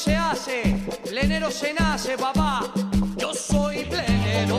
se hace, plenero se nace, papá. Yo soy plenero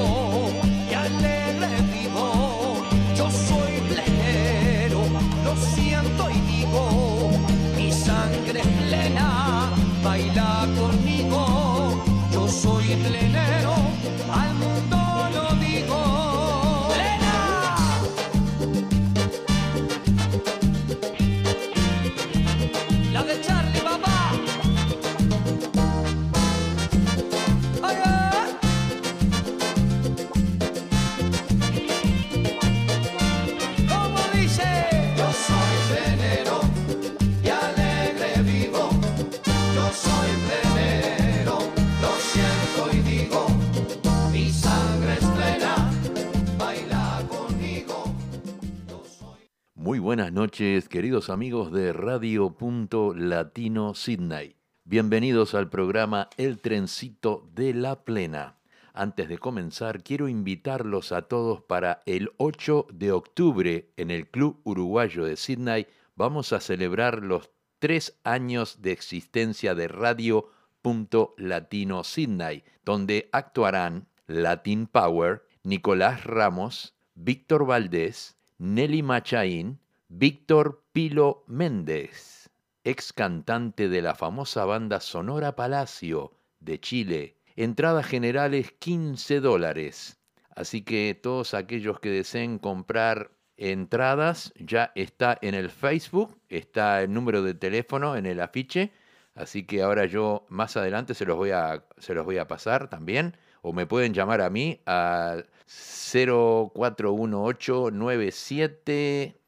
buenas noches, queridos amigos de Radio Punto Latino Sydney. Bienvenidos al programa El Trencito de la Plena. Antes de comenzar, quiero invitarlos a todos para el 8 de octubre en el Club Uruguayo de Sydney. Vamos a celebrar los tres años de existencia de Radio Punto Latino Sydney, donde actuarán Latin Power, Nicolás Ramos, Víctor Valdés, Nelly Machaín, Víctor Pilo Méndez, ex cantante de la famosa banda Sonora Palacio de Chile. Entradas generales 15 dólares. Así que todos aquellos que deseen comprar entradas, ya está en el Facebook, está el número de teléfono en el afiche. Así que ahora yo más adelante se los voy a, se los voy a pasar también. O me pueden llamar a mí al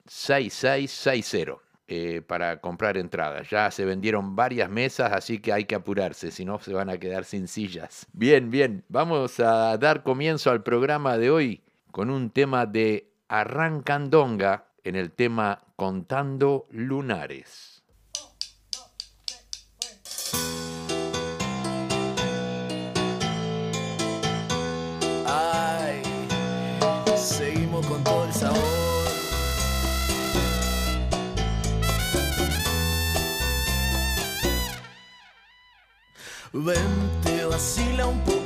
0418976660 eh, para comprar entradas. Ya se vendieron varias mesas, así que hay que apurarse, si no se van a quedar sin sillas. Bien, bien, vamos a dar comienzo al programa de hoy con un tema de Arrancandonga en el tema Contando Lunares. Vente, vacila un poquito,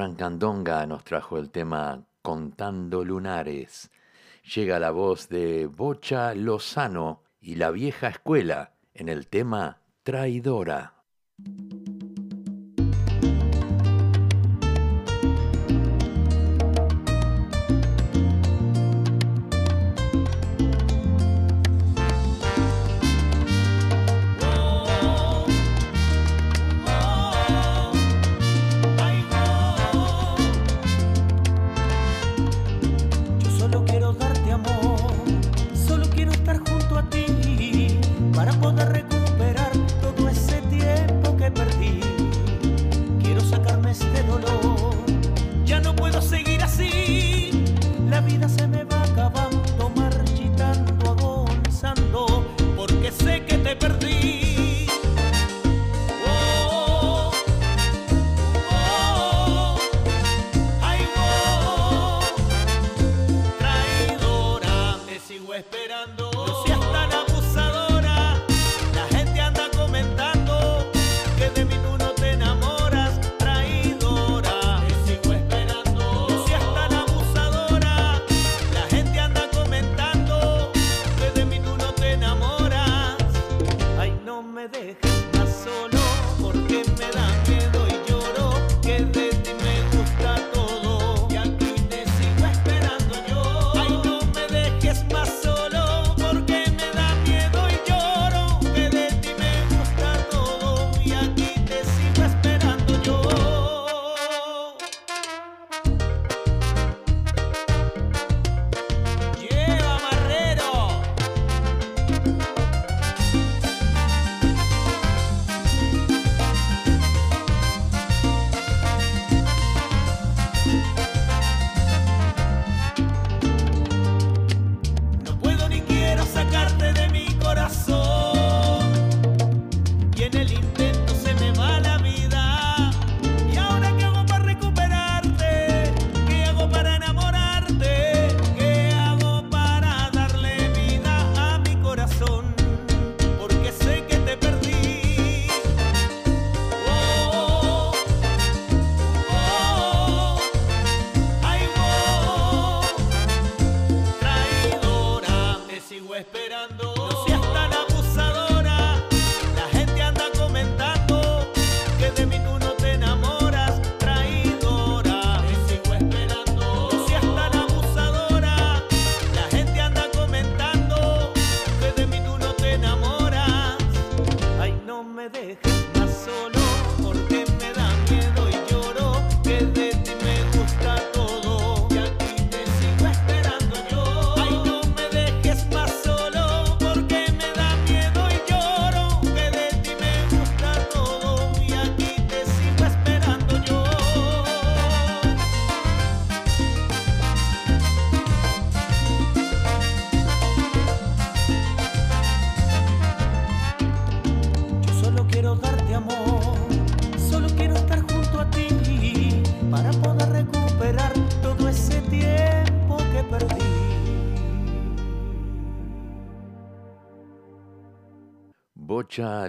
Arrancandonga nos trajo el tema Contando Lunares. Llega la voz de Bocha Lozano y la vieja escuela en el tema Traidora.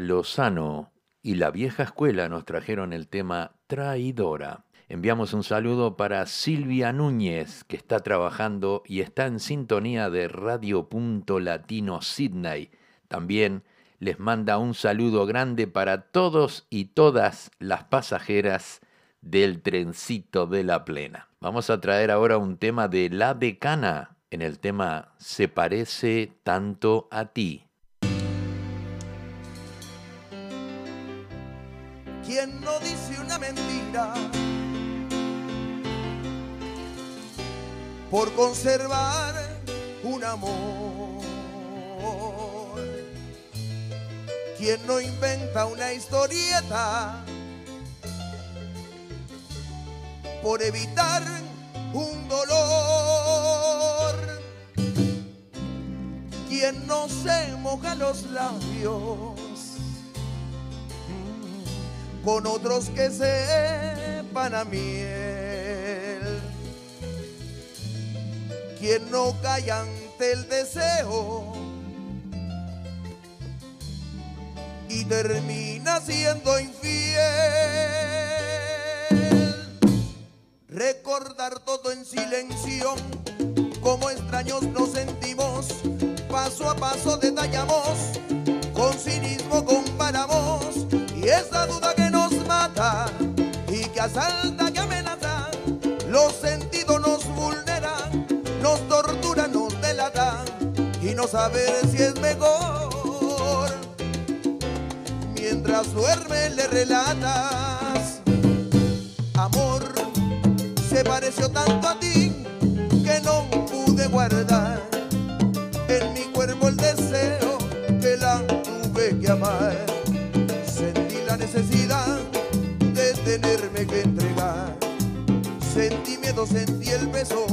Lozano y la vieja escuela nos trajeron el tema Traidora. Enviamos un saludo para Silvia Núñez, que está trabajando y está en sintonía de Radio Punto Latino Sydney. También les manda un saludo grande para todos y todas las pasajeras del trencito de la plena. Vamos a traer ahora un tema de La Decana en el tema Se parece tanto a ti. ¿Quién no dice una mentira? Por conservar un amor. ¿Quién no inventa una historieta? Por evitar un dolor. ¿Quién no se moja los labios? Con otros que sepan a miel. Quien no calla ante el deseo y termina siendo infiel. Recordar todo en silencio, como extraños nos sentimos, paso a paso detallamos, con cinismo comparamos y esa duda que asalta, que amenaza, los sentidos nos vulneran, nos tortura, nos delatan y no saber si es mejor. Mientras duerme le relatas, amor, se pareció tanto a ti que no pude guardar en mi cuerpo el deseo que la tuve que amar necesidad de que entregar. Sentí miedo, sentí el peso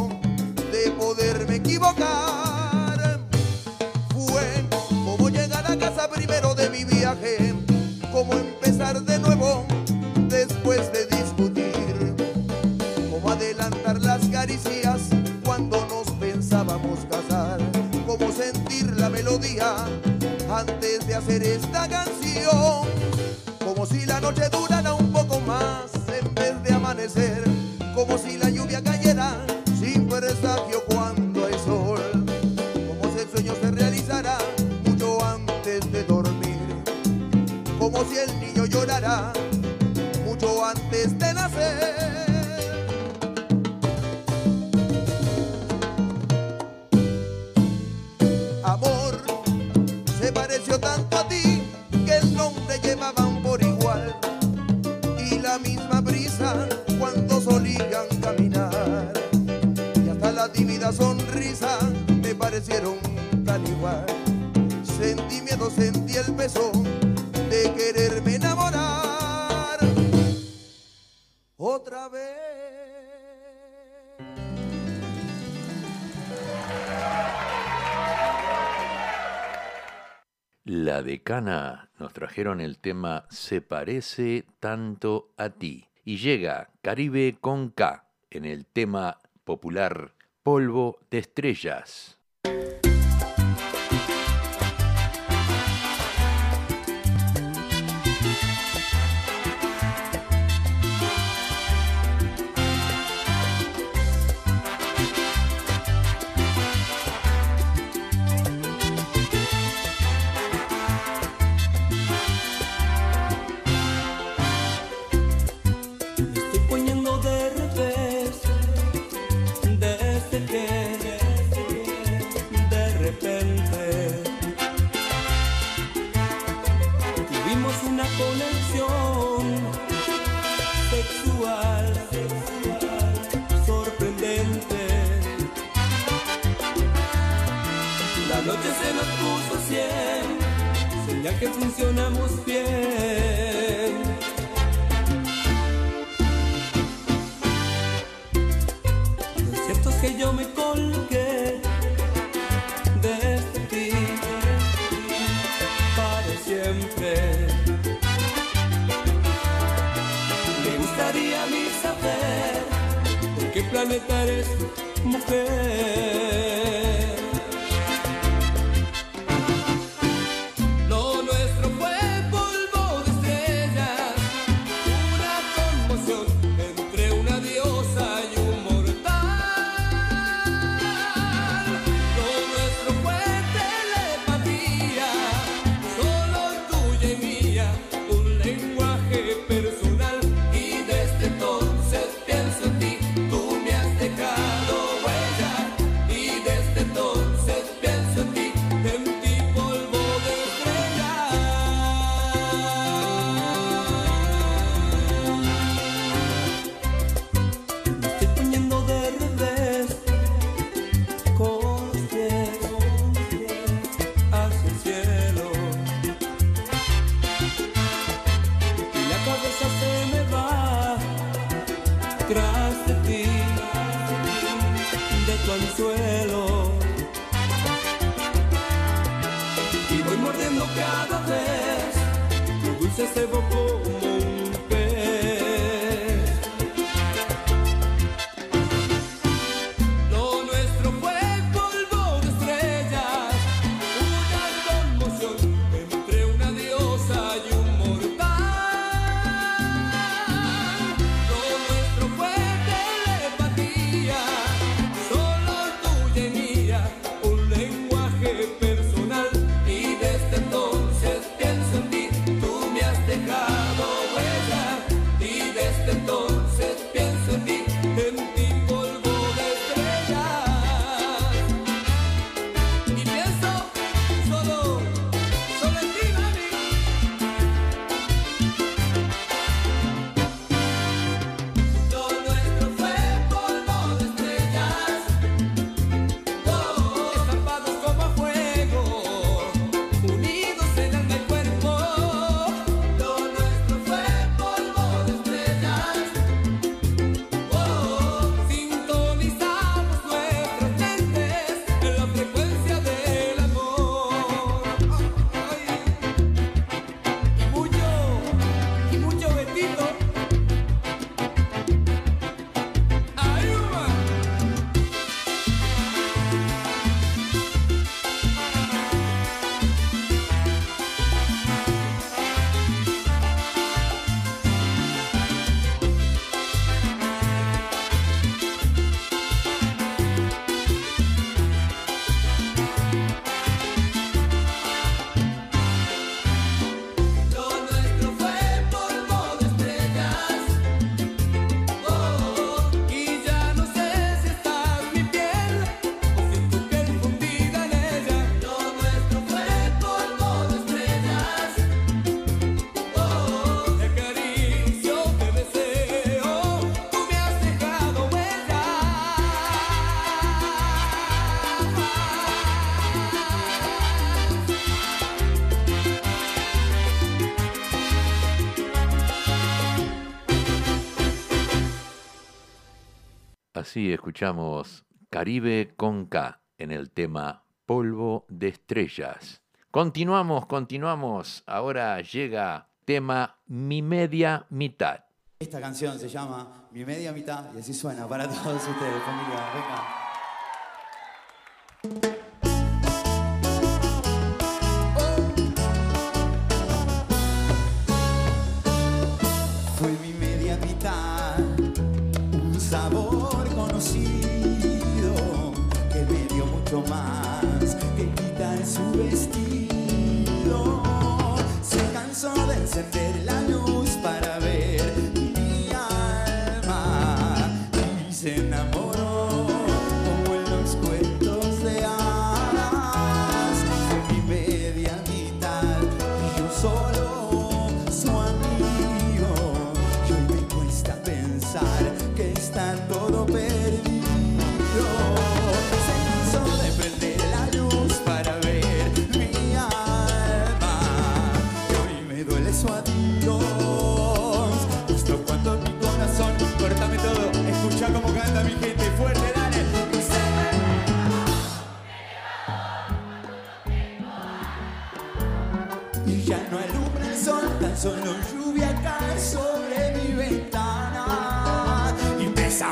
de poderme equivocar. Fue como llegar a casa primero de mi viaje, como empezar de nuevo después de discutir, como adelantar las caricias cuando nos pensábamos casar, como sentir la melodía antes de hacer esta canción como si la noche durara un poco más como si la me parecieron tan igual sentí miedo, sentí el peso de quererme enamorar otra vez La decana nos trajeron el tema Se parece tanto a ti. Y llega Caribe con K en el tema popular Polvo de Estrellas. Funcionamos bien. Lo cierto es que yo me colgué de ti para siempre. Me gustaría mí saber qué planeta eres mujer. así escuchamos Caribe con K en el tema Polvo de Estrellas. Continuamos, continuamos. Ahora llega tema Mi Media Mitad. Esta canción se llama Mi Media Mitad y así suena para todos ustedes, familia. Venga.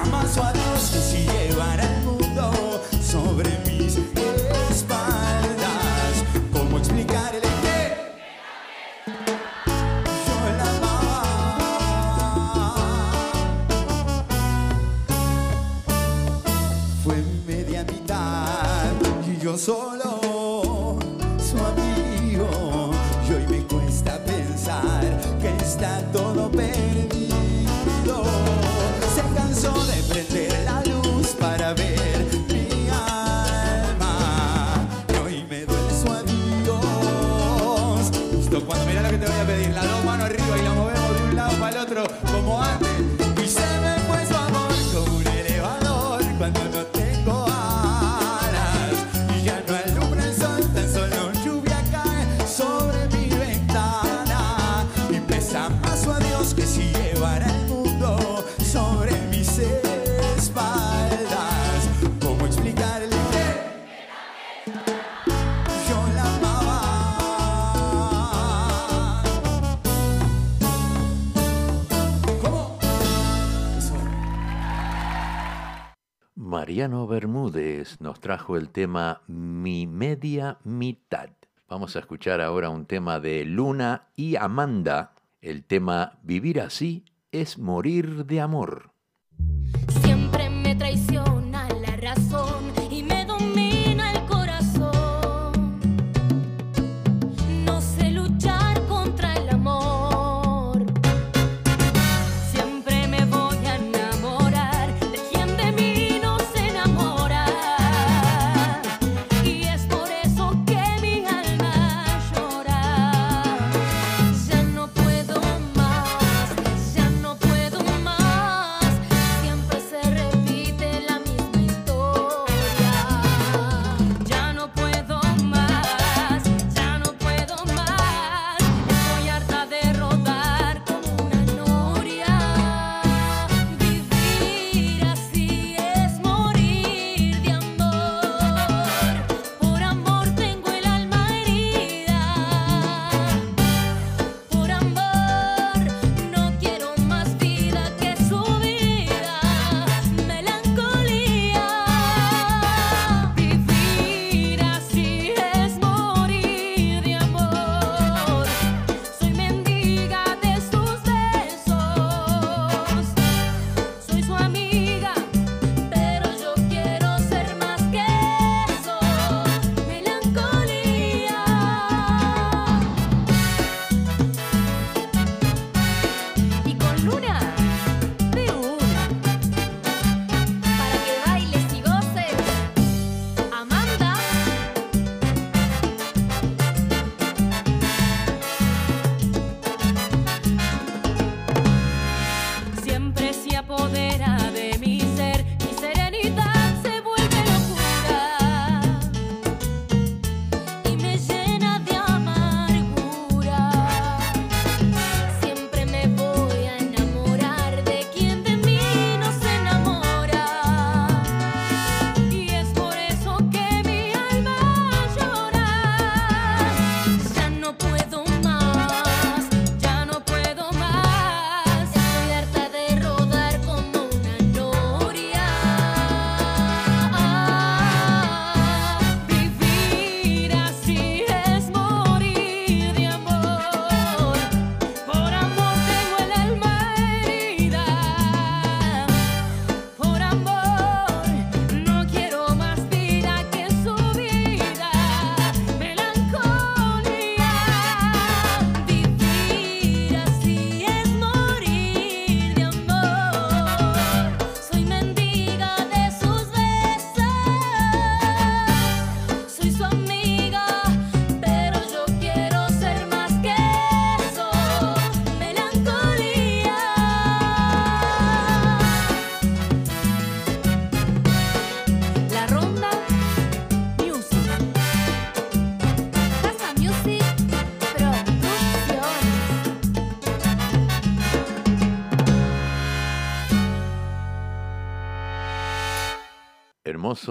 Amas Nos trajo el tema Mi media mitad. Vamos a escuchar ahora un tema de Luna y Amanda, el tema Vivir así es morir de amor.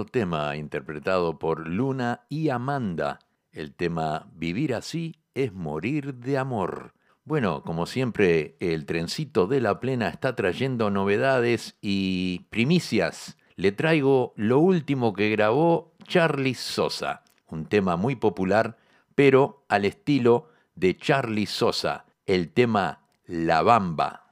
tema interpretado por Luna y Amanda. El tema Vivir así es morir de amor. Bueno, como siempre, el trencito de la plena está trayendo novedades y primicias. Le traigo lo último que grabó Charlie Sosa, un tema muy popular, pero al estilo de Charlie Sosa, el tema La Bamba.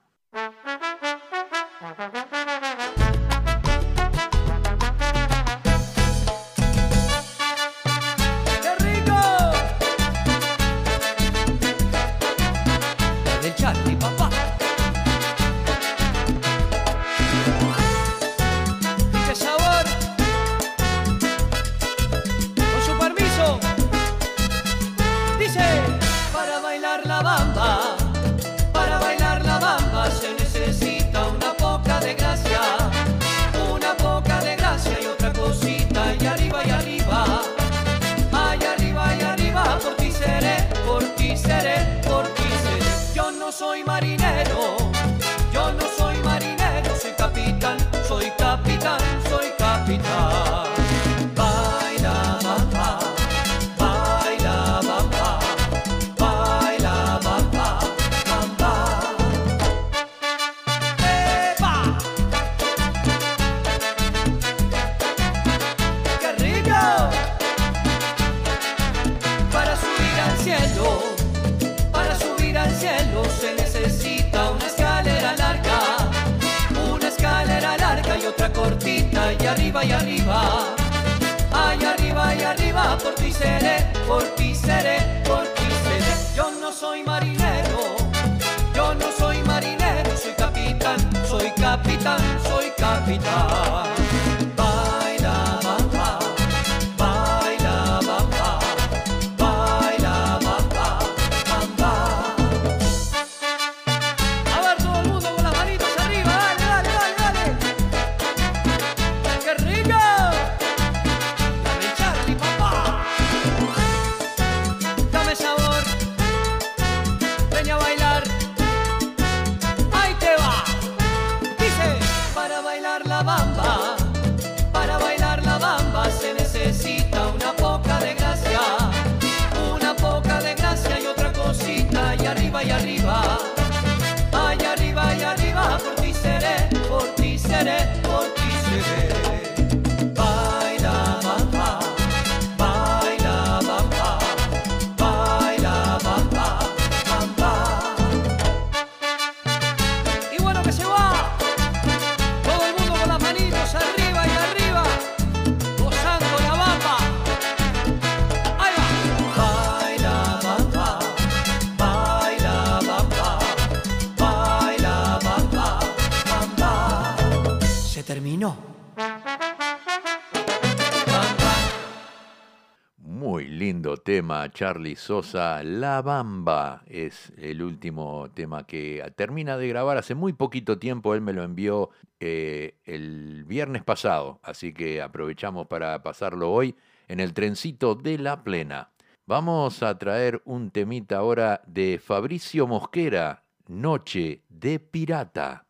Tema, Charlie Sosa. La Bamba es el último tema que termina de grabar hace muy poquito tiempo. Él me lo envió eh, el viernes pasado, así que aprovechamos para pasarlo hoy en el trencito de la plena. Vamos a traer un temita ahora de Fabricio Mosquera, Noche de Pirata.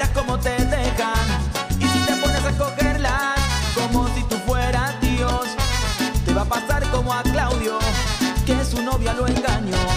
verás cómo te dejan. Y si te pones a cogerlas, como si tú fueras Dios, te va a pasar como a Claudio, que su novia lo engañó.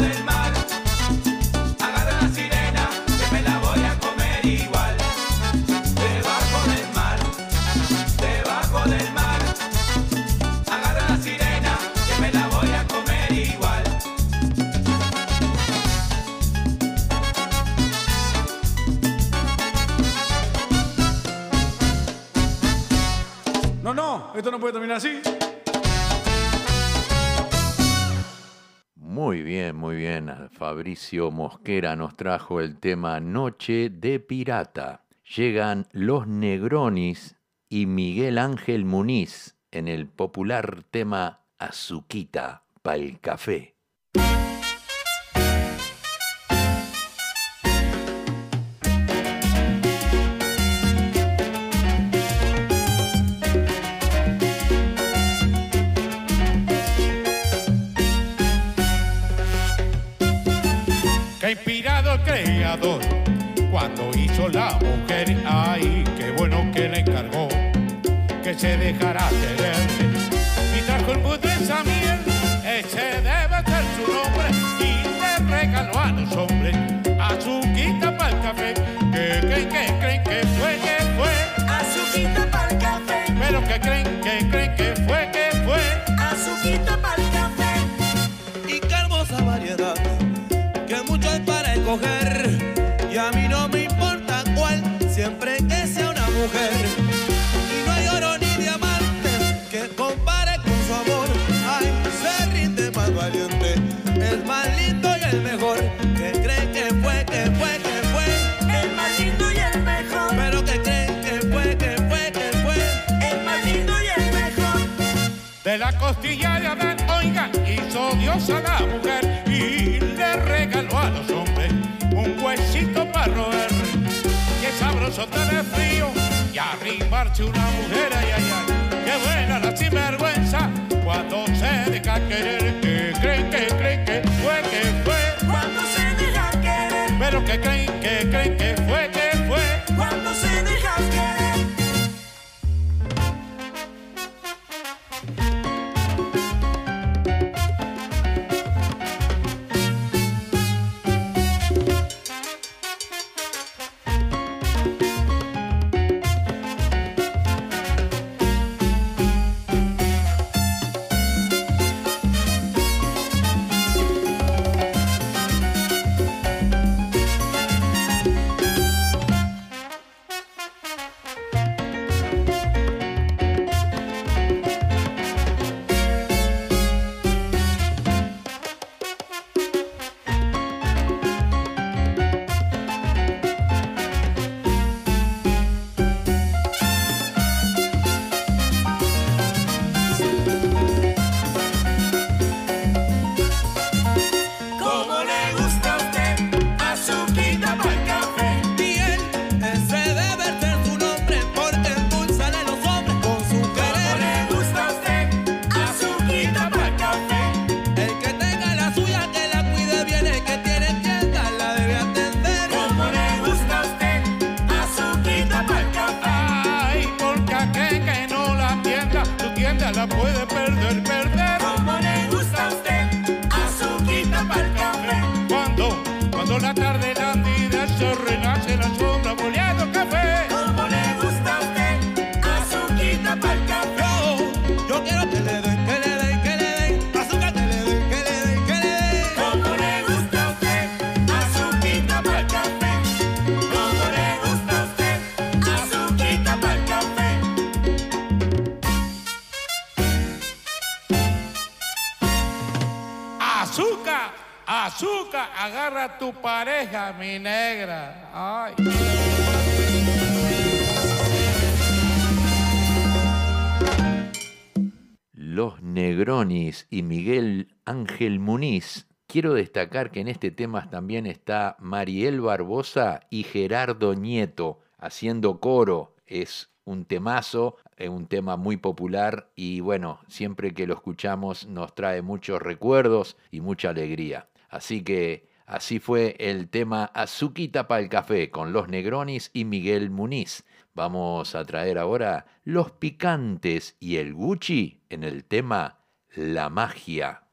Debajo del mar, agarda la sirena, que me la voy a comer igual. Debajo del mar, debajo del mar, agarda la sirena, que me la voy a comer igual. No, no, esto no puede terminar así. Muy bien. Fabricio Mosquera nos trajo el tema Noche de Pirata. Llegan los Negronis y Miguel Ángel Muniz en el popular tema Azuquita pa'l café. Cuando hizo la mujer. Ay, qué bueno que le encargó que se dejara querer. Y trajo el bus costilla de Adán, oiga, hizo Dios a la mujer y le regaló a los hombres un huesito para roer. Qué sabroso tener frío y arrimarse una mujer, ay, ay, ay. Qué buena la sinvergüenza cuando se deja querer. Que creen, que creen que fue, que fue. Cuando se deja querer, Pero que creen, que creen que azúcar, agarra tu pareja, mi negra. Los Negronis y Miguel Ángel Muniz. Quiero destacar que en este tema también está Mariel Barbosa y Gerardo Nieto haciendo coro. Es un temazo, es un tema muy popular y bueno, siempre que lo escuchamos nos trae muchos recuerdos y mucha alegría. Así que así fue el tema Azuquita para el café con los Negronis y Miguel Muniz. Vamos a traer ahora los picantes y el Gucci en el tema La magia.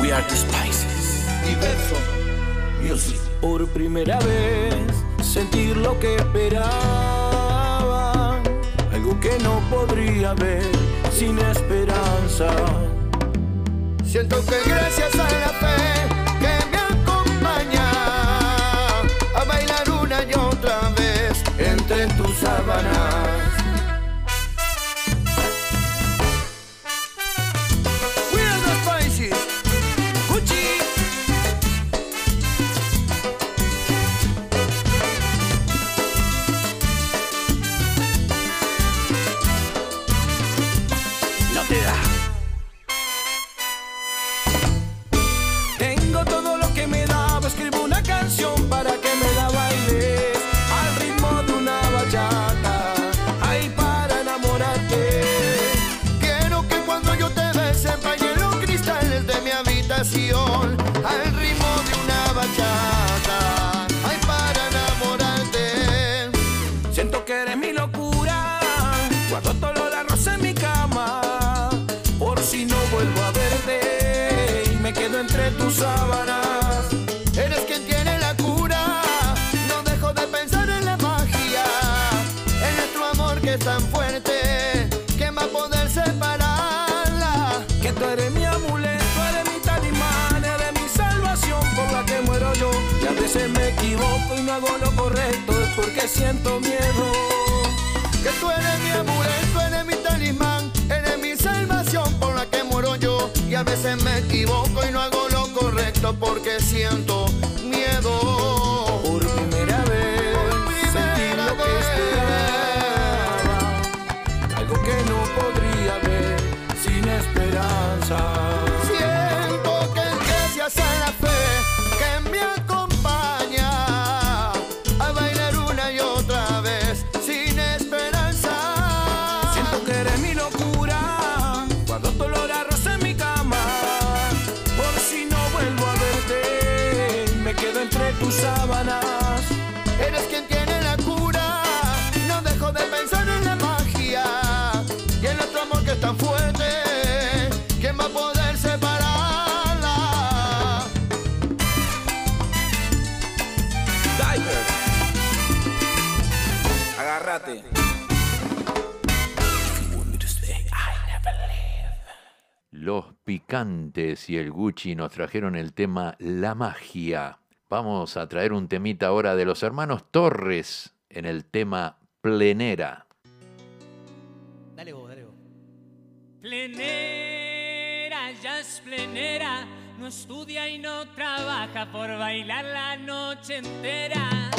We are the Spices. Diverso Music. Por primera vez sentir lo que esperaba. Algo que no podría ver sin esperanza. Siento que gracias a la fe siento miedo. Que tú eres mi amuleto, eres mi talismán, eres mi salvación por la que muero yo. Y a veces me equivoco y no hago lo correcto porque siento miedo. Gigantes y el Gucci nos trajeron el tema La magia. Vamos a traer un temita ahora de los hermanos Torres en el tema Plenera. Dale vos, dale vos. Plenera, ya es plenera, no estudia y no trabaja por bailar la noche entera.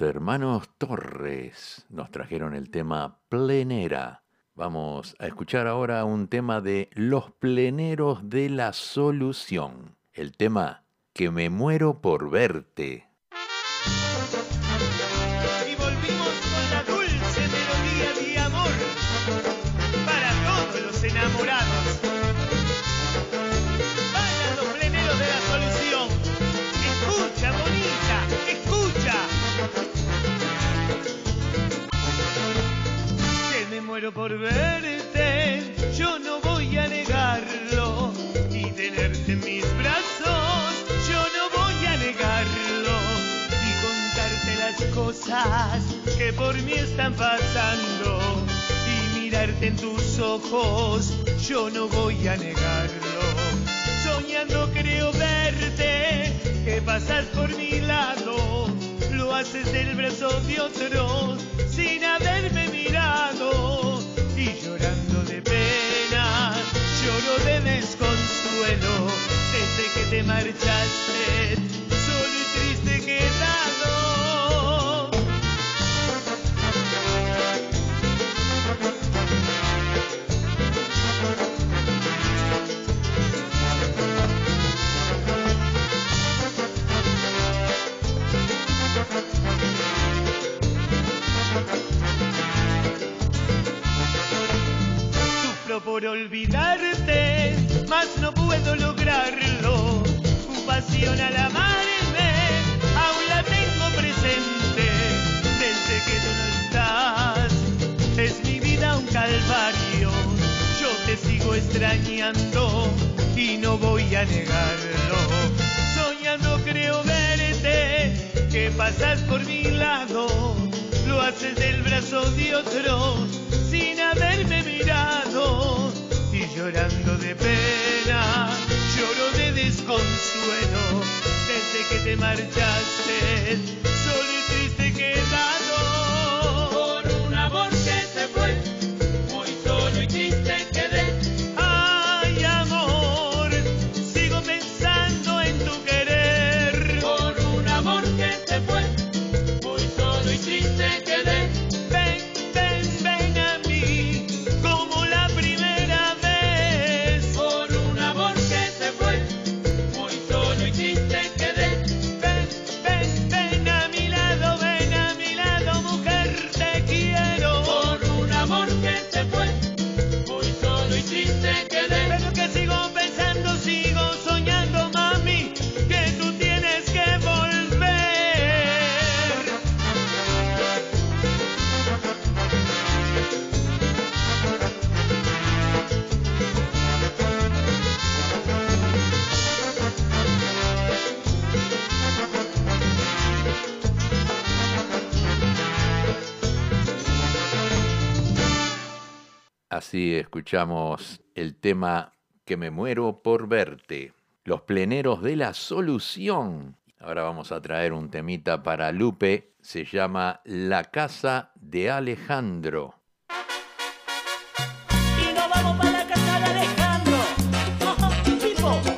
Hermanos Torres nos trajeron el tema Plenera. Vamos a escuchar ahora un tema de Los Pleneros de la Solución. El tema Que me muero por verte. Muero por verte, yo no voy a negarlo. Y tenerte en mis brazos, yo no voy a negarlo. Y contarte las cosas que por mí están pasando. Y mirarte en tus ojos, yo no voy a negarlo. Soñando creo verte, que pasas por mi lado. Lo haces del brazo de otro, sin haberme mirado. Lloro de desconsuelo. Desde que te marchaste, Pasión al amarme, aún la tengo presente. Desde que tú no estás, es mi vida un calvario. Yo te sigo extrañando y no voy a negarlo. Soñando creo verte, que pasas por mi lado. Lo haces del brazo de otro, sin haberme mirado. Y llorando de pena, desconsuelo. Desde que te marchaste, Así escuchamos el tema Que me muero por verte. Los pleneros de la solución. Ahora vamos a traer un temita para Lupe. Se llama La casa de Alejandro. Y nos vamos para la casa de Alejandro.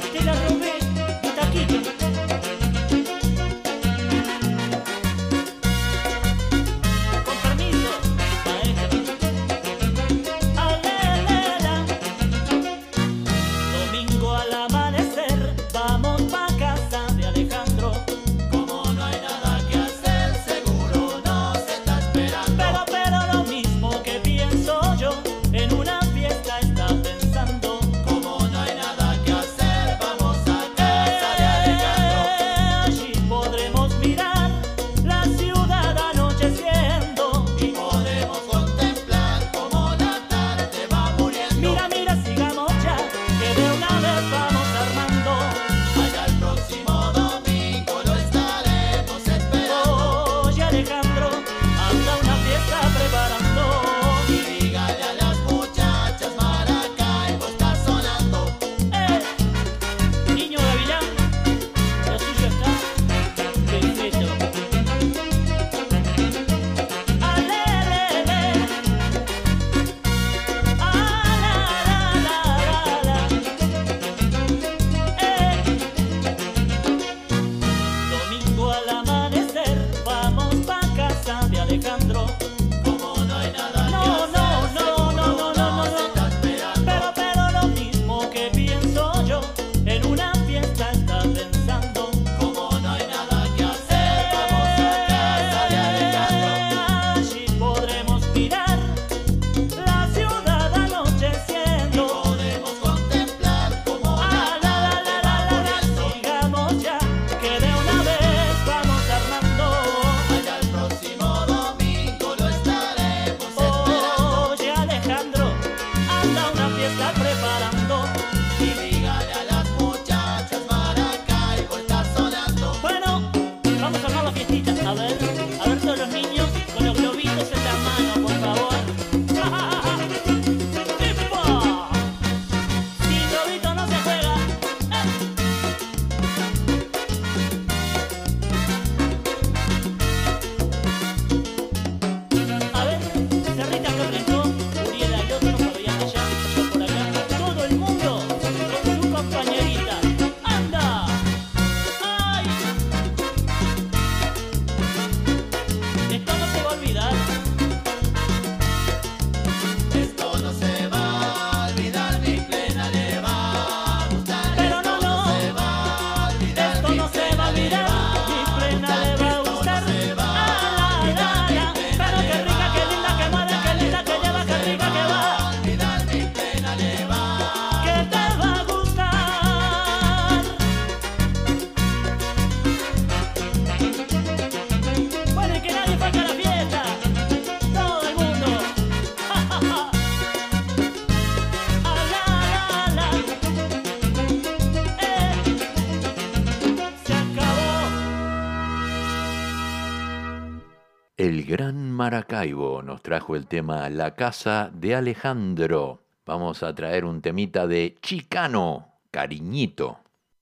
El Gran Maracaibo nos trajo el tema La Casa de Alejandro. Vamos a traer un temita de Chicano, Cariñito.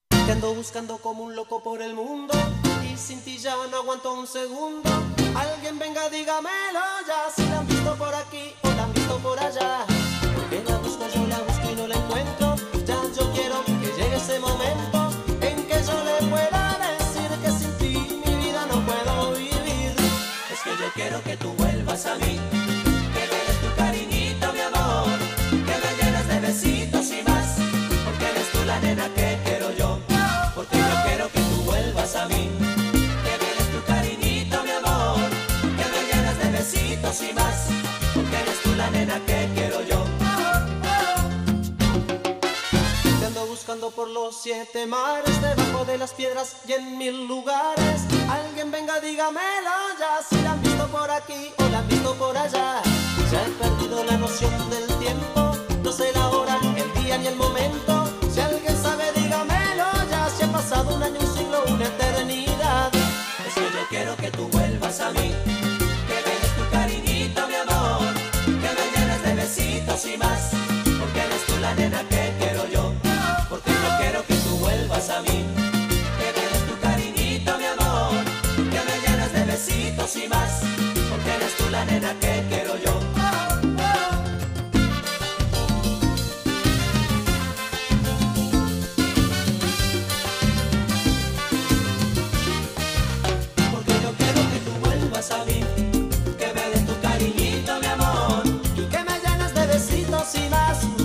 Te ando buscando como un loco por el mundo y sin ti ya no aguanto un segundo. Alguien venga, dígamelo ya, si la han visto por aquí o la han visto por allá. Que yo quiero que tú vuelvas a mí. Que me des tu cariñito, mi amor. Que me llenes de besitos y más. Porque eres tú la nena que quiero yo. Porque yo quiero que tú vuelvas a mí. Que me des tu cariñito, mi amor. Que me llenes de besitos y más. Porque eres tú la nena que quiero yo. Te ando buscando por los siete mares, debajo de las piedras y en mil lugares. Alguien venga, dígamelo ya, por aquí o la han por allá. Ya he perdido la noción del tiempo, no sé la hora, el día ni el momento. Si alguien sabe, dígamelo ya, si ha pasado un año, un siglo, una eternidad. Es que yo quiero que tú vuelvas a mí, que me des tu cariñito, mi amor, que me llenes de besitos y más, porque eres tú la nena que quiero yo, porque yo quiero que tú vuelvas a mí, que me des tu cariñito, mi amor, que me llenes de besitos y más, nena que quiero yo. Porque yo quiero que tú vuelvas a mí, que me des tu cariñito, mi amor, y que me llenes de besitos y más.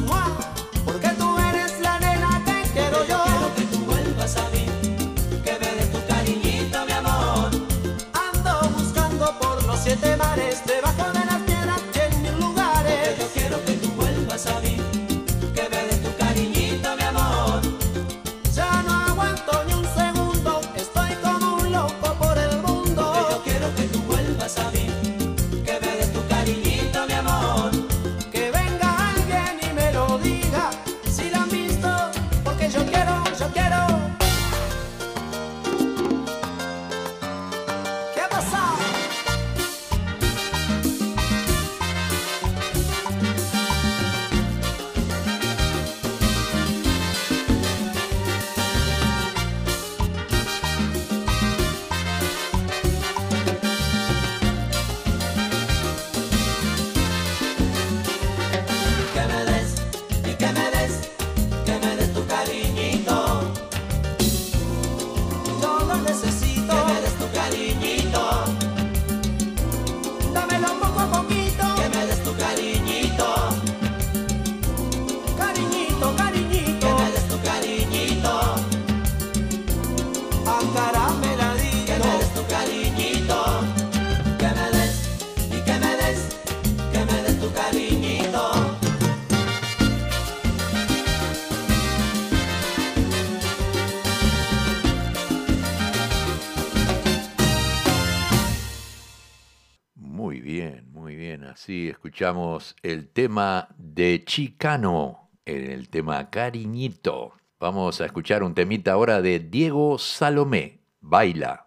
Escuchamos el tema de Chicano, el tema Cariñito. Vamos a escuchar un temita ahora de Diego Salomé. Baila.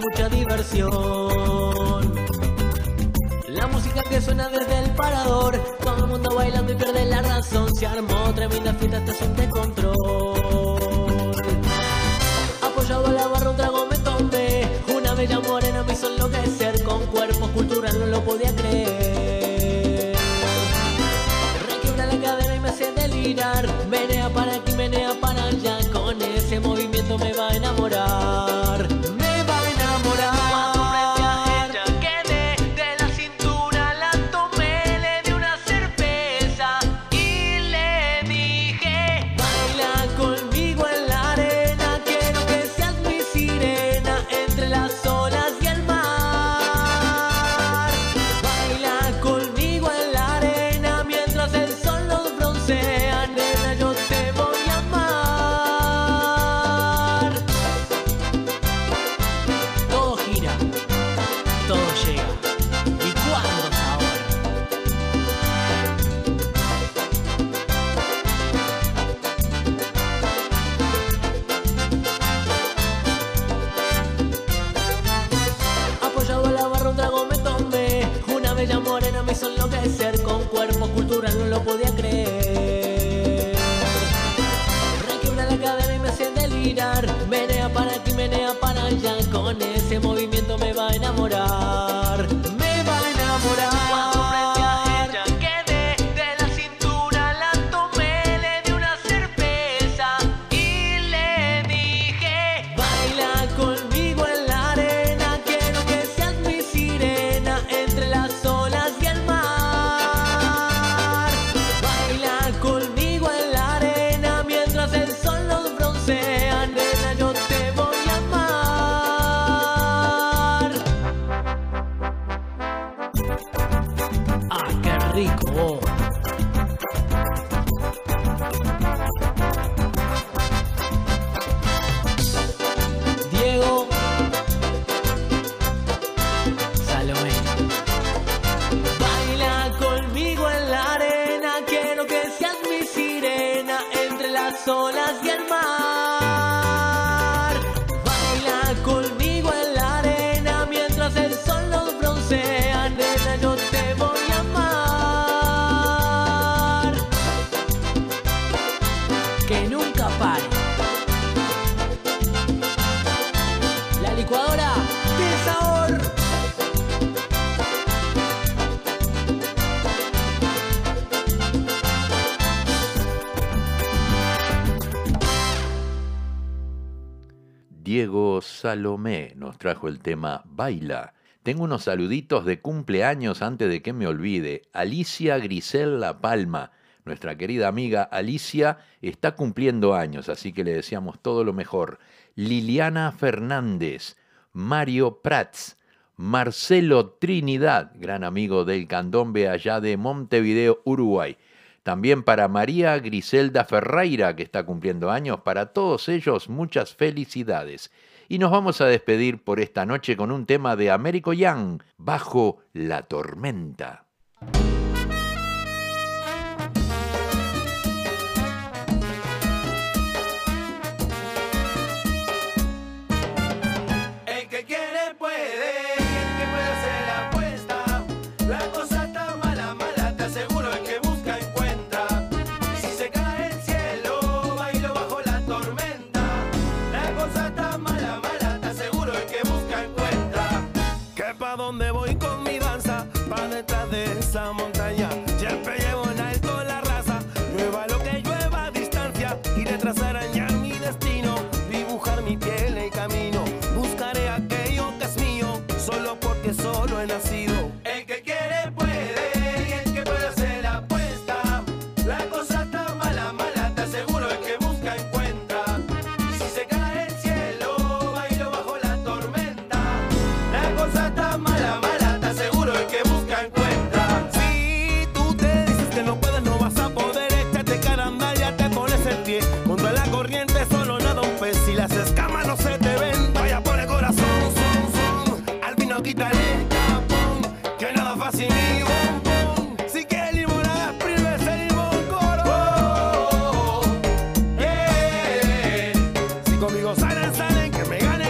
Mucha diversión. La música que suena desde el parador, todo el mundo bailando y pierde la razón. Se armó tremenda fiesta, estación de control. Apoyado a la barra, un trago me tomé. Una bella morena me hizo enloquecer. Con cuerpo cultural no lo podía creer. Requiebra la cadera y me hace delirar. Menea para aquí, podía creer. Requiebra la cadera y me hace delirar. Menea para aquí, menea para allá con ese movimiento. trajo el tema Baila. Tengo unos saluditos de cumpleaños antes de que me olvide. Alicia Grisel La Palma, nuestra querida amiga Alicia, está cumpliendo años, así que le deseamos todo lo mejor. Liliana Fernández, Mario Prats, Marcelo Trinidad, gran amigo del candombe allá de Montevideo, Uruguay. También para María Griselda Ferreira, que está cumpliendo años. Para todos ellos, muchas felicidades. Y nos vamos a despedir por esta noche con un tema de Américo Young, Bajo la Tormenta. que me ganen.